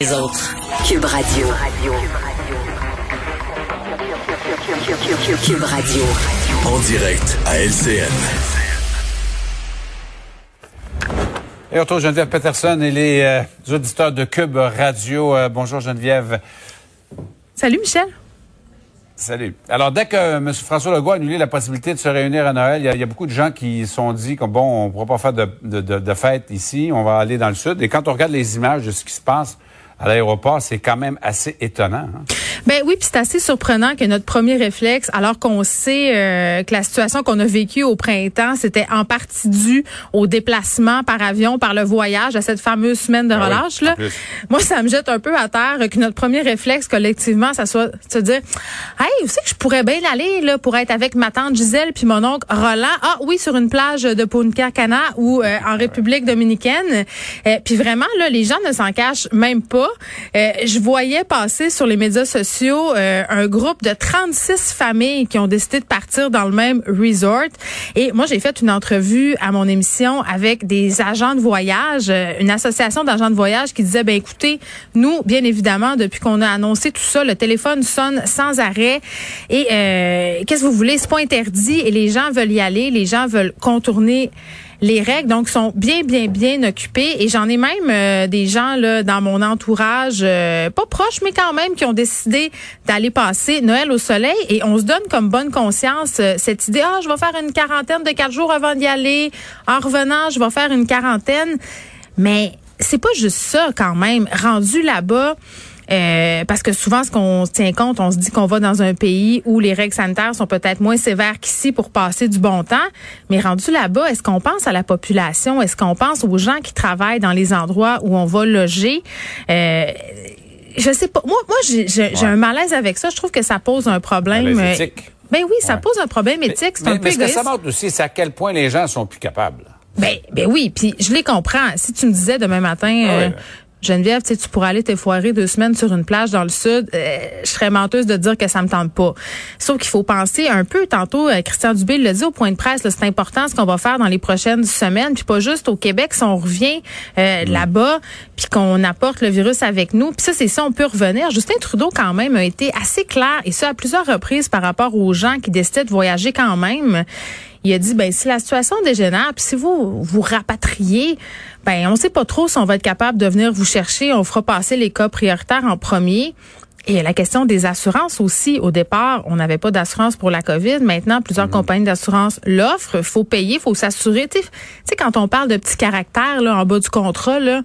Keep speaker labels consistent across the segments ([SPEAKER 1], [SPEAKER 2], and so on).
[SPEAKER 1] Les autres. Cube Radio. Cube Radio.
[SPEAKER 2] En direct à LCN.
[SPEAKER 3] Et on retrouve Geneviève Peterson et les euh, auditeurs de Cube Radio. Euh, bonjour Geneviève.
[SPEAKER 4] Salut Michel.
[SPEAKER 3] Salut. Alors, dès que M. François Legault a annulé la possibilité de se réunir à Noël, il y a, il y a beaucoup de gens qui se sont dit que bon, on ne pourra pas faire de, de, de, de fête ici, on va aller dans le sud. Et quand on regarde les images de ce qui se passe à l'aéroport, c'est quand même assez étonnant. Hein?
[SPEAKER 4] Ben oui, puis c'est assez surprenant que notre premier réflexe, alors qu'on sait euh, que la situation qu'on a vécue au printemps, c'était en partie dû au déplacement par avion, par le voyage, à cette fameuse semaine de
[SPEAKER 3] oui,
[SPEAKER 4] relâche. là. Moi, ça me jette un peu à terre que notre premier réflexe collectivement, ça soit de se dire, hey, où c'est que je pourrais bien aller là pour être avec ma tante Gisèle puis mon oncle Roland. Ah oui, sur une plage de Punta Cana ou euh, en République dominicaine. Euh, puis vraiment là, les gens ne s'en cachent même pas. Euh, je voyais passer sur les médias sociaux euh, un groupe de 36 familles qui ont décidé de partir dans le même resort. Et moi, j'ai fait une entrevue à mon émission avec des agents de voyage, euh, une association d'agents de voyage qui disait, ben écoutez, nous, bien évidemment, depuis qu'on a annoncé tout ça, le téléphone sonne sans arrêt. Et qu'est-ce que vous voulez? C'est pas interdit et les gens veulent y aller, les gens veulent contourner les règles donc sont bien bien bien occupés et j'en ai même euh, des gens là dans mon entourage euh, pas proches mais quand même qui ont décidé d'aller passer Noël au soleil. Et on se donne comme bonne conscience euh, cette idée ah je vais faire une quarantaine de quatre jours avant d'y aller. En revenant je vais faire une quarantaine. Mais c'est pas juste ça quand même. Rendu là-bas euh, parce que souvent, ce qu'on se tient compte, on se dit qu'on va dans un pays où les règles sanitaires sont peut-être moins sévères qu'ici pour passer du bon temps. Mais rendu là-bas, est-ce qu'on pense à la population? Est-ce qu'on pense aux gens qui travaillent dans les endroits où on va loger? Euh, je sais pas. Moi, moi, j'ai j'ai- j'ai
[SPEAKER 3] Ouais.
[SPEAKER 4] un malaise avec ça. Je trouve que ça pose un problème. Euh,
[SPEAKER 3] éthique.
[SPEAKER 4] Ben oui, ça
[SPEAKER 3] Ouais.
[SPEAKER 4] pose un problème éthique. C'est
[SPEAKER 3] mais,
[SPEAKER 4] un
[SPEAKER 3] mais
[SPEAKER 4] peu
[SPEAKER 3] ce que ça montre aussi, c'est à quel point les gens sont plus capables.
[SPEAKER 4] Ben, ben oui, puis je les comprends. Si tu me disais demain matin,
[SPEAKER 3] Ah
[SPEAKER 4] euh. Geneviève, tu pourrais aller t'effoirer deux semaines sur une plage dans le sud, euh, je serais menteuse de dire que ça me tente pas. Sauf qu'il faut penser un peu, tantôt, euh, Christian Dubé l'a dit au point de presse, c'est important ce qu'on va faire dans les prochaines semaines, puis pas juste au Québec, si on revient euh, là-bas, puis qu'on apporte le virus avec nous. Puis ça, c'est ça, on peut revenir. Justin Trudeau, quand même, a été assez clair, et ça à plusieurs reprises par rapport aux gens qui décidaient de voyager quand même. Il a dit ben si la situation dégénère, puis si vous vous rapatriez, ben on sait pas trop si on va être capable de venir vous chercher, on fera passer les cas prioritaires en premier. Et la question des assurances aussi. Au départ, on n'avait pas d'assurance pour la COVID. Maintenant, plusieurs compagnies d'assurance l'offrent. faut payer, faut s'assurer. Tu sais, tu sais, quand on parle de petits caractères là, en bas du contrat, là,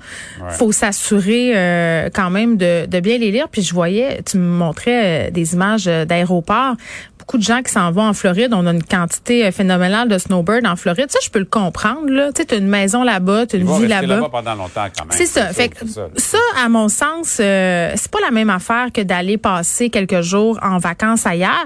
[SPEAKER 4] faut s'assurer euh, quand même de, de bien les lire. Puis je voyais, tu me montrais euh, des images euh, d'aéroports. Beaucoup de gens qui s'en vont en Floride. On a une quantité euh, phénoménale de snowbirds en Floride. Ça, je peux le comprendre. Là. Tu sais, as une maison là-bas, tu as une vie là-bas.
[SPEAKER 3] là-bas pendant longtemps quand même.
[SPEAKER 4] C'est ça. Fait
[SPEAKER 3] que ça,
[SPEAKER 4] ça, à mon sens, euh, c'est pas la même affaire que d'aller passer quelques jours en vacances ailleurs.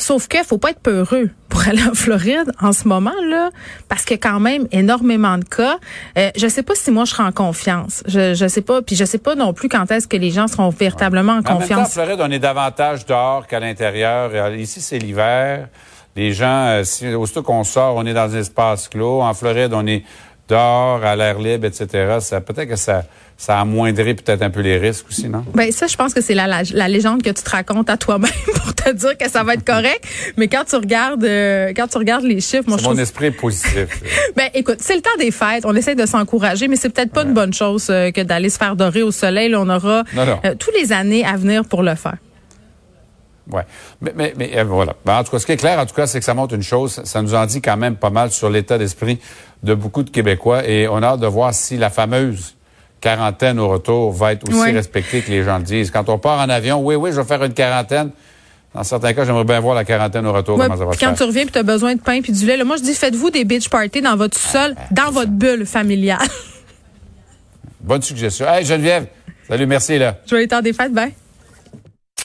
[SPEAKER 4] Sauf que faut pas être peureux pour aller en Floride en ce moment là, parce que quand même énormément de cas. Euh, je sais pas si moi je serai en confiance. Je je sais pas, puis je sais pas non plus quand est-ce que les gens seront véritablement en
[SPEAKER 3] En même temps, en
[SPEAKER 4] confiance.
[SPEAKER 3] Floride, on est davantage dehors qu'à l'intérieur. Euh, Ici, c'est l'hiver. Les gens, euh, si, aussitôt qu'on sort, on est dans un espace clos. En Floride, on est dehors, à l'air libre, etc. Ça, peut-être que ça, ça amoindrait peut-être un peu les risques aussi, non?
[SPEAKER 4] Ben ça, je pense que c'est la, la, la légende que tu te racontes à toi-même pour te dire que ça va être correct. Mais quand tu regardes, euh, quand tu regardes les chiffres, moi je
[SPEAKER 3] Mon
[SPEAKER 4] trouve
[SPEAKER 3] esprit est positif.
[SPEAKER 4] Ben, écoute, c'est le temps des fêtes. On essaie de s'encourager, mais c'est peut-être pas une bonne chose euh, que d'aller se faire dorer au soleil. Là, on aura
[SPEAKER 3] Non, non.
[SPEAKER 4] euh, tous les années à venir pour le faire.
[SPEAKER 3] Ouais. Mais, mais, mais euh, voilà. Ben, en tout cas, ce qui est clair, en tout cas, c'est que ça montre une chose. Ça nous en dit quand même pas mal sur l'état d'esprit de beaucoup de Québécois. Et on a hâte de voir si la fameuse quarantaine au retour va être aussi respectée que les gens le disent. Quand on part en avion, oui, oui, je vais faire une quarantaine. Dans certains cas, j'aimerais bien voir la quarantaine au retour,
[SPEAKER 4] Ouais,
[SPEAKER 3] comment ça va
[SPEAKER 4] puis
[SPEAKER 3] se
[SPEAKER 4] quand
[SPEAKER 3] faire.
[SPEAKER 4] tu reviens puis tu as besoin de pain puis du lait, là, moi je dis faites-vous des beach parties dans votre sol, dans votre bulle familiale.
[SPEAKER 3] Bonne suggestion. Hey, Geneviève. Salut, merci, là.
[SPEAKER 4] Je vais aller temps des fêtes, ben.